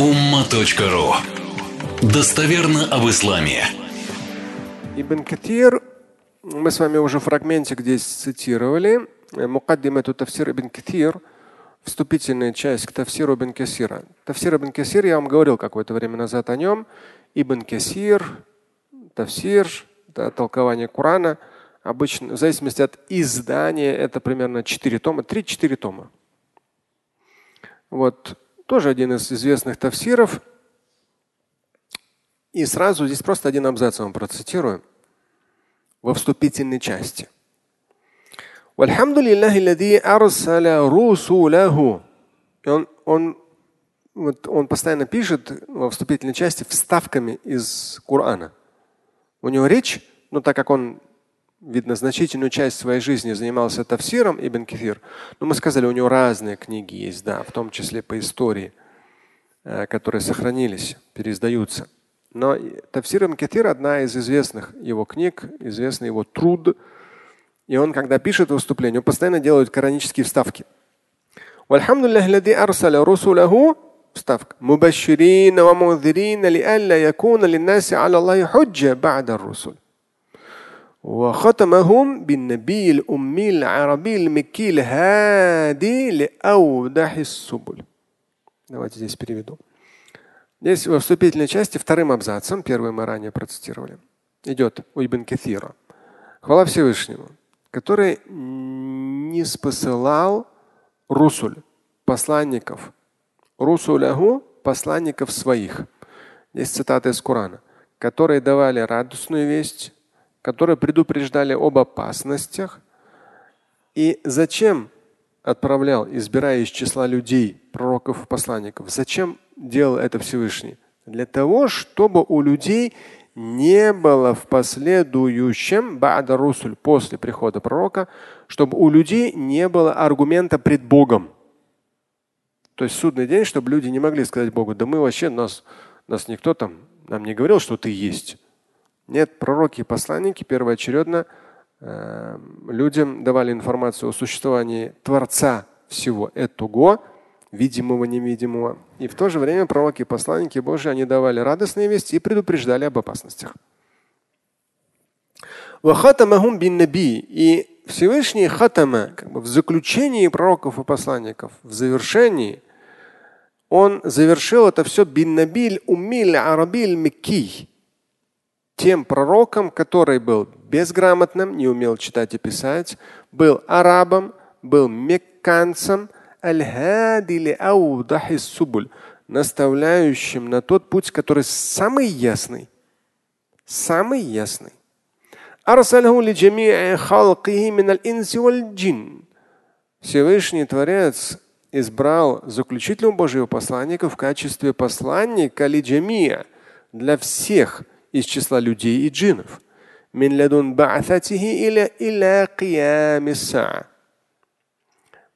umma.ru Достоверно об исламе. Ибн Катир, мы с вами уже фрагментик здесь цитировали. Мукаддим эту тафсир Ибн Катир, вступительная часть к тафсиру Ибн Касира. Тафсир Ибн Касир, я вам говорил какое-то время назад о нем. Ибн Касир, тафсир, да, толкование Корана. Обычно, в зависимости от издания, это примерно 4 тома, 3-4 тома. Вот тоже один из известных тафсиров. И сразу здесь просто один абзац вам процитирую во вступительной части. Он, он, вот он постоянно пишет во вступительной части вставками из Корана. У него речь, ну так как он видно, значительную часть своей жизни занимался тафсиром Ибн Кефир. Но мы сказали, у него разные книги есть, да, в том числе по истории, э, которые сохранились, переиздаются. Но тафсир Ибн Кефир – одна из известных его книг, известный его труд. И он, когда пишет выступление, он постоянно делает коранические вставки. Вставка. Мубаширина ва мудзирина ли алла якуна ли наси алла Аллахи бада русуль. وختمهم بالنبي الأمي العربي المكي الهادي لأوضح السبل. Давайте здесь переведу. Здесь во вступительной части вторым абзацем, первый мы ранее процитировали, идет у Ибн Кефира. Хвала Всевышнему, который не спосылал русуль, посланников, русуляху, посланников своих. Здесь цитата из Корана, которые давали радостную весть, которые предупреждали об опасностях. И зачем отправлял, избирая из числа людей, пророков посланников? Зачем делал это Всевышний? Для того, чтобы у людей не было в последующем бада русуль после прихода пророка, чтобы у людей не было аргумента пред Богом. То есть судный день, чтобы люди не могли сказать Богу, да мы вообще нас, нас никто там нам не говорил, что ты есть. Нет, пророки и посланники первоочередно э, людям давали информацию о существовании Творца всего этого, видимого, невидимого. И в то же время пророки и посланники Божьи, они давали радостные вести и предупреждали об опасностях. И Всевышний хатама, как бы в заключении пророков и посланников, в завершении, он завершил это все бин набиль умиль арабиль микки тем пророком, который был безграмотным, не умел читать и писать, был арабом, был мекканцем, наставляющим на тот путь, который самый ясный. Самый ясный. Всевышний Творец избрал заключительного Божьего посланника в качестве посланника для всех из числа людей и джиннов.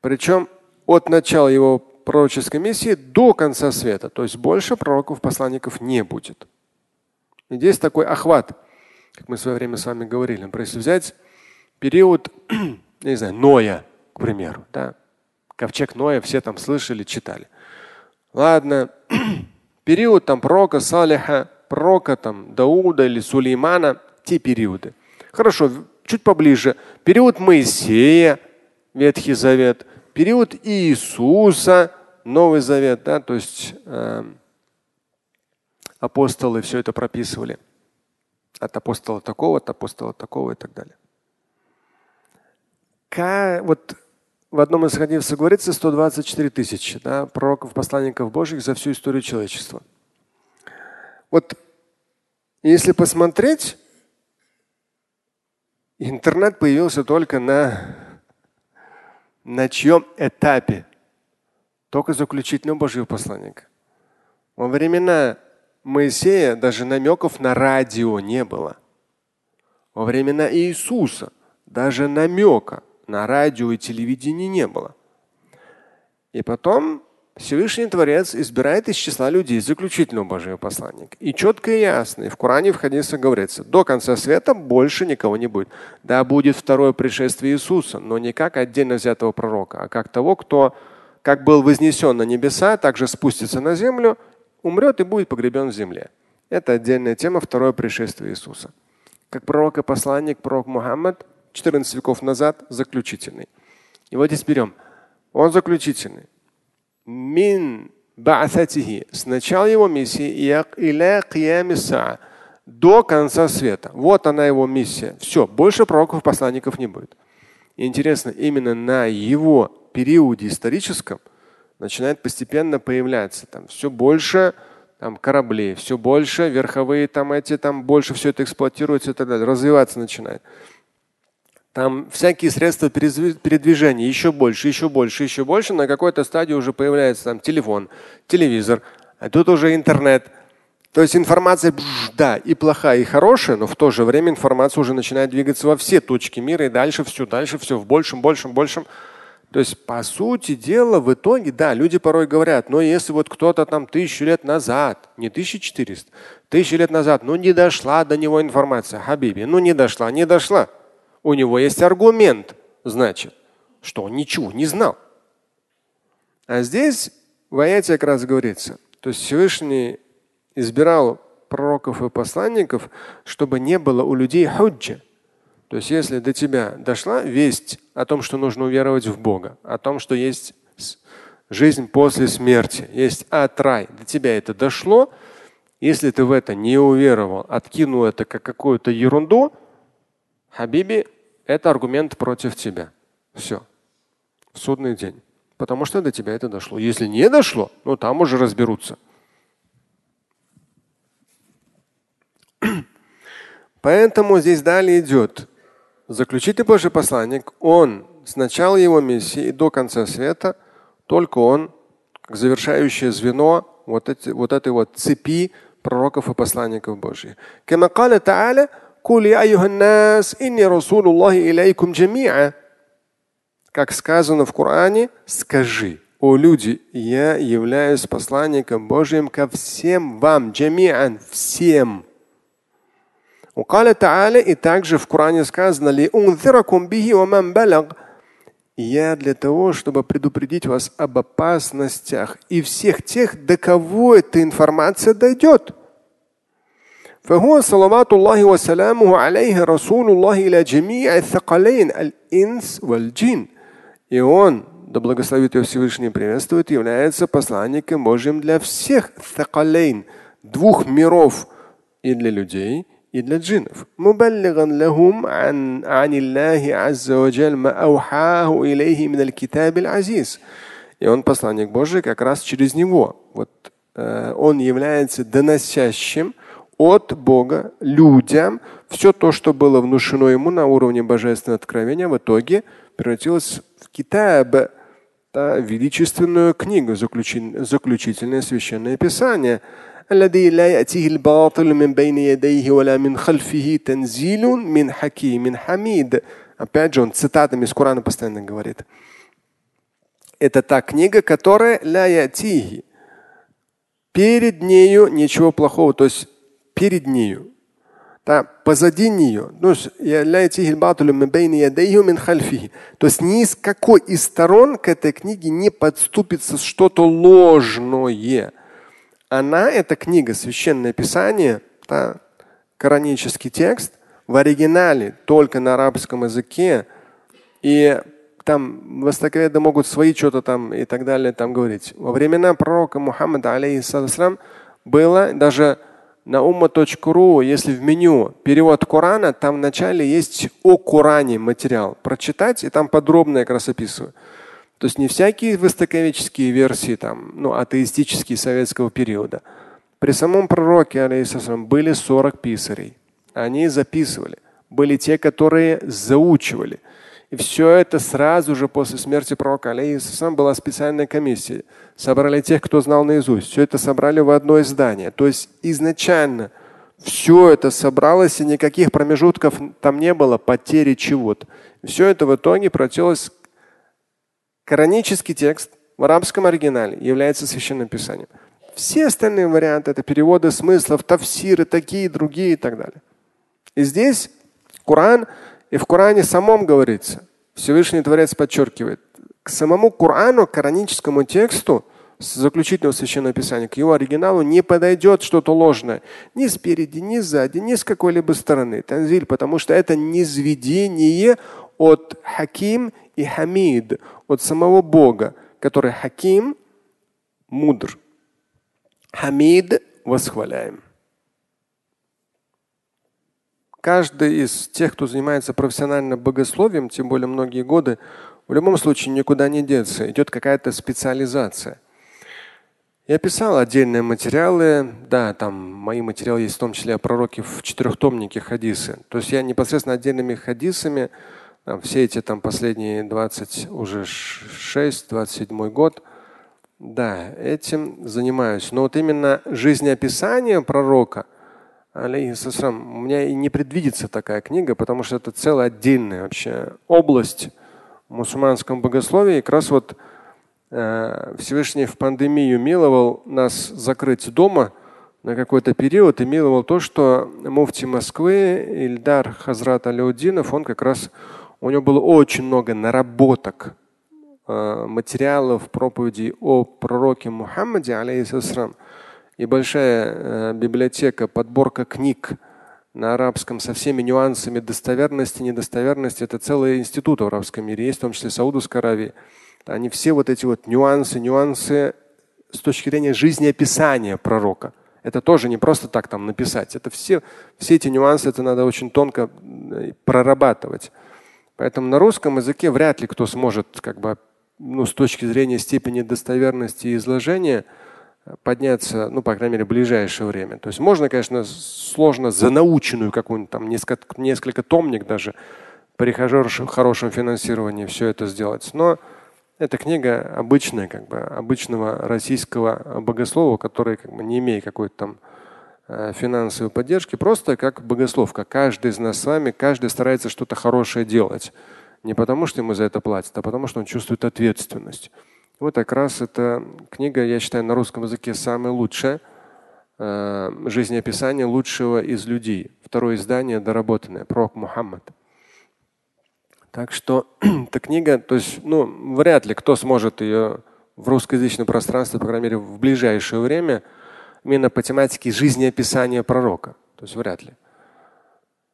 Причем от начала его пророческой миссии до конца света. То есть больше пророков, посланников не будет. И здесь такой охват, как мы в свое время с вами говорили. Например, если взять период, не знаю, Ноя, к примеру, да, ковчег Ноя, все там слышали, читали. Ладно, период там пророка Салиха, пророка там, Дауда или Сулеймана, те периоды. Хорошо, чуть поближе. Период Моисея, Ветхий Завет, период Иисуса, Новый Завет, да, то есть э, апостолы все это прописывали. От апостола такого, от апостола такого и так далее. К, вот в одном из хадисов говорится 124 тысячи да, пророков, посланников Божьих за всю историю человечества. Вот если посмотреть, интернет появился только на, на чьем этапе? Только заключительного Божьего посланника. Во времена Моисея даже намеков на радио не было. Во времена Иисуса даже намека на радио и телевидение не было. И потом Всевышний Творец избирает из числа людей заключительного Божьего посланника. И четко и ясно, и в Коране в хадисах говорится, до конца света больше никого не будет. Да, будет второе пришествие Иисуса, но не как отдельно взятого пророка, а как того, кто как был вознесен на небеса, также спустится на землю умрет и будет погребен в земле. Это отдельная тема, второе пришествие Иисуса. Как пророк и посланник, пророк Мухаммад 14 веков назад заключительный. И вот здесь берем. Он заключительный. Мин ба'ататихи. С начала его миссии иля киямиса до конца света. Вот она его миссия. Все, больше пророков, посланников не будет. И интересно, именно на его периоде историческом начинает постепенно появляться там все больше там, кораблей, все больше верховые там эти там больше все это эксплуатируется и так далее, развиваться начинает. Там всякие средства передвижения еще больше, еще больше, еще больше. На какой-то стадии уже появляется там телефон, телевизор, а тут уже интернет. То есть информация, да, и плохая, и хорошая, но в то же время информация уже начинает двигаться во все точки мира и дальше все, дальше все в большем, большем, большем. То есть, по сути дела, в итоге, да, люди порой говорят, но если вот кто-то там тысячу лет назад, не 1400, тысячу лет назад, ну не дошла до него информация, Хабиби, ну не дошла, не дошла. У него есть аргумент, значит, что он ничего не знал. А здесь в аяте как раз говорится, то есть Всевышний избирал пророков и посланников, чтобы не было у людей худжа. То есть если до тебя дошла весть о том, что нужно уверовать в Бога, о том, что есть жизнь после смерти, есть ад, рай, до тебя это дошло, если ты в это не уверовал, откинул это как какую-то ерунду, Хабиби, это аргумент против тебя. Все. Судный день. Потому что до тебя это дошло. Если не дошло, ну там уже разберутся. Поэтому здесь далее идет. Заключительный Божий посланник, он с начала его миссии и до конца света, только он, как завершающее звено вот, эти, вот этой вот цепи пророков и посланников Божьих. Куль нас, айюханнас, инни расулуллахи илейкум джамиа. Как сказано в Коране, скажи, о люди, я являюсь посланником Божьим ко всем вам, джамиан, всем. И также в Коране сказано, ли я для того, чтобы предупредить вас об опасностях и всех тех, до кого эта информация дойдет. فهو صلوات الله وسلامه عليه رسول الله إلى جميع الثقلين الإنس والجن. И он, да благословит его Всевышний приветствует, является посланником Божьим для всех thaqalain, двух миров, и для людей, и для джиннов. مبلغا لهم عن عن الله عز وجل ما أوحاه إليه من الكتاب العزيز. И он посланник Божий как раз через него. Вот э, он является доносящим от Бога людям, все то, что было внушено ему на уровне божественного откровения, в итоге превратилось в китаб, да, величественную книгу, заключительное священное писание. Опять же, он цитатами из Корана постоянно говорит. Это та книга, которая ля. Перед нею ничего плохого. То есть перед нею, да, позади нее. То есть ни с какой из сторон к этой книге не подступится что-то ложное. Она, эта книга, священное писание, да, коранический текст, в оригинале только на арабском языке. И там востоковеды могут свои что-то там и так далее там говорить. Во времена пророка Мухаммада, алейхиссалам, было даже на umma.ru, если в меню перевод Корана, там в начале есть о Коране материал. Прочитать, и там подробно я как раз описываю. То есть не всякие востоковеческие версии, там, ну, атеистические советского периода. При самом пророке, алейхиссалам, были 40 писарей. Они записывали. Были те, которые заучивали. И все это сразу же после смерти пророка алейхиссалам была специальная комиссия. Собрали тех, кто знал наизусть. Все это собрали в одно издание. То есть изначально все это собралось, и никаких промежутков там не было, потери чего-то. Все это в итоге превратилось Коранический текст в арабском оригинале является священным писанием. Все остальные варианты это переводы смыслов, тавсиры, такие, другие и так далее. И здесь Коран и в Коране самом говорится, Всевышний Творец подчеркивает, к самому Корану, к кораническому тексту заключительного священного писания, к его оригиналу не подойдет что-то ложное. Ни спереди, ни сзади, ни с какой-либо стороны. Танзиль, потому что это низведение от Хаким и Хамид, от самого Бога, который Хаким – мудр. Хамид – восхваляем. Каждый из тех, кто занимается профессионально богословием, тем более многие годы, в любом случае никуда не деться. Идет какая-то специализация. Я писал отдельные материалы, да, там мои материалы есть в том числе о пророке в четырехтомнике хадисы. То есть я непосредственно отдельными хадисами, там, все эти там последние 20, уже 6, 27 год, да, этим занимаюсь. Но вот именно жизнеописание пророка, алейхиссалам, у меня и не предвидится такая книга, потому что это целая отдельная вообще область в мусульманском богословии. И как раз вот Э, Всевышний в пандемию миловал нас закрыть дома на какой-то период и миловал то, что муфти Москвы Ильдар Хазрат Алиудинов, он как раз, у него было очень много наработок э, материалов проповеди о пророке Мухаммаде, алейхиссалам, и большая э, библиотека, подборка книг на арабском со всеми нюансами достоверности, недостоверности. Это целый институт в арабском мире есть, в том числе Саудовской Аравии. Они все вот эти вот нюансы, нюансы с точки зрения жизнеописания пророка. Это тоже не просто так там написать. Это все, все эти нюансы, это надо очень тонко э, прорабатывать. Поэтому на русском языке вряд ли кто сможет как бы, ну, с точки зрения степени достоверности изложения подняться, ну, по крайней мере, в ближайшее время. То есть можно, конечно, сложно за наученную какую-нибудь там несколько, несколько томник даже при хорошем финансировании все это сделать. Но эта книга обычная, как бы обычного российского богослова, который как бы не имеет какой-то там э, финансовой поддержки, просто как богослов, как каждый из нас с вами, каждый старается что-то хорошее делать. Не потому, что ему за это платят, а потому, что он чувствует ответственность. Вот как раз эта книга, я считаю, на русском языке самая лучшая. Э, жизнеописание лучшего из людей. Второе издание доработанное. Пророк Мухаммад. Так что эта книга, то есть, ну, вряд ли кто сможет ее в русскоязычном пространстве, по крайней мере, в ближайшее время, именно по тематике жизнеописания пророка. То есть вряд ли.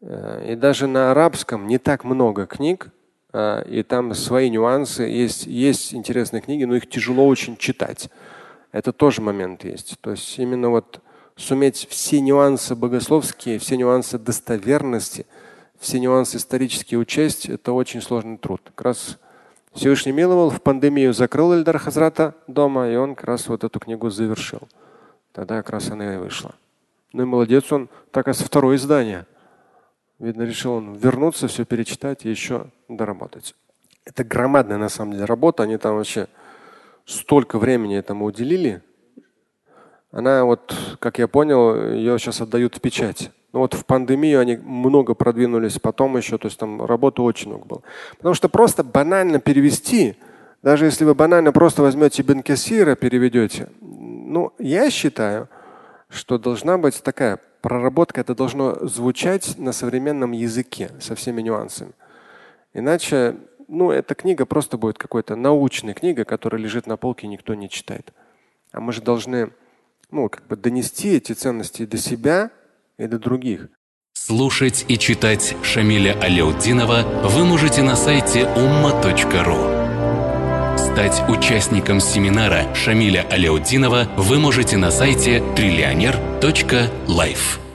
Э, и даже на арабском не так много книг, и там свои нюансы. Есть, есть интересные книги, но их тяжело очень читать. Это тоже момент есть. То есть именно вот суметь все нюансы богословские, все нюансы достоверности – все нюансы исторические учесть, это очень сложный труд. Как раз Всевышний миловал, в пандемию закрыл Эльдар Хазрата дома, и он как раз вот эту книгу завершил. Тогда как раз она и вышла. Ну и молодец он, так и со второе издание. Видно, решил он вернуться, все перечитать и еще доработать. Это громадная на самом деле работа. Они там вообще столько времени этому уделили. Она вот, как я понял, ее сейчас отдают в печать. Но вот в пандемию они много продвинулись, потом еще, то есть там работы очень много было. Потому что просто банально перевести, даже если вы банально просто возьмете Бенкесира, переведете, ну, я считаю, что должна быть такая проработка, это должно звучать на современном языке со всеми нюансами. Иначе, ну, эта книга просто будет какой-то научная книга, которая лежит на полке и никто не читает. А мы же должны, ну, как бы донести эти ценности до себя, и до других. Слушать и читать Шамиля Аляутдинова вы можете на сайте umma.ru. Стать участником семинара Шамиля Аляутдинова вы можете на сайте триллионер.life.